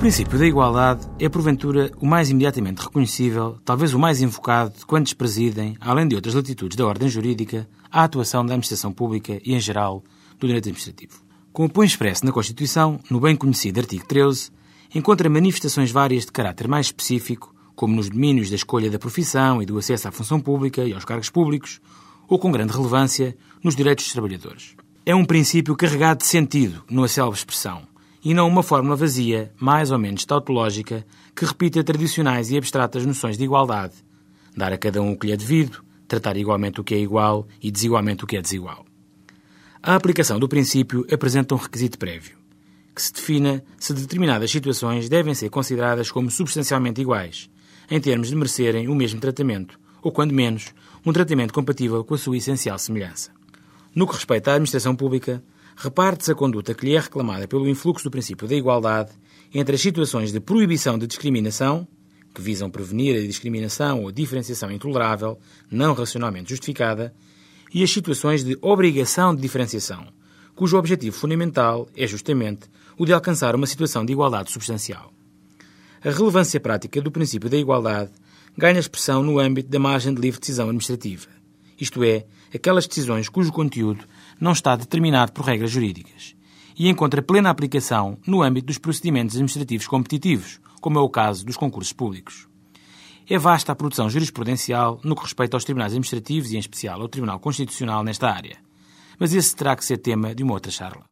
princípio da igualdade é, porventura, o mais imediatamente reconhecível, talvez o mais invocado, quando despresidem, além de outras latitudes da ordem jurídica, a atuação da administração pública e, em geral, do direito administrativo. Com o põe expresso na Constituição, no bem conhecido artigo 13, encontra manifestações várias de caráter mais específico, como nos domínios da escolha da profissão e do acesso à função pública e aos cargos públicos, ou com grande relevância nos direitos dos trabalhadores. É um princípio carregado de sentido, numa célebre expressão, e não uma fórmula vazia, mais ou menos tautológica, que repita tradicionais e abstratas noções de igualdade. Dar a cada um o que lhe é devido, tratar igualmente o que é igual e desigualmente o que é desigual. A aplicação do princípio apresenta um requisito prévio, que se defina se determinadas situações devem ser consideradas como substancialmente iguais, em termos de merecerem o mesmo tratamento, ou, quando menos, um tratamento compatível com a sua essencial semelhança. No que respeita à administração pública, reparte-se a conduta que lhe é reclamada pelo influxo do princípio da igualdade entre as situações de proibição de discriminação, que visam prevenir a discriminação ou diferenciação intolerável, não racionalmente justificada, e as situações de obrigação de diferenciação, cujo objetivo fundamental é justamente o de alcançar uma situação de igualdade substancial. A relevância prática do princípio da igualdade ganha expressão no âmbito da margem de livre decisão administrativa, isto é, aquelas decisões cujo conteúdo não está determinado por regras jurídicas, e encontra plena aplicação no âmbito dos procedimentos administrativos competitivos, como é o caso dos concursos públicos. É vasta a produção jurisprudencial no que respeita aos tribunais administrativos e, em especial, ao Tribunal Constitucional nesta área. Mas esse terá que ser tema de uma outra charla.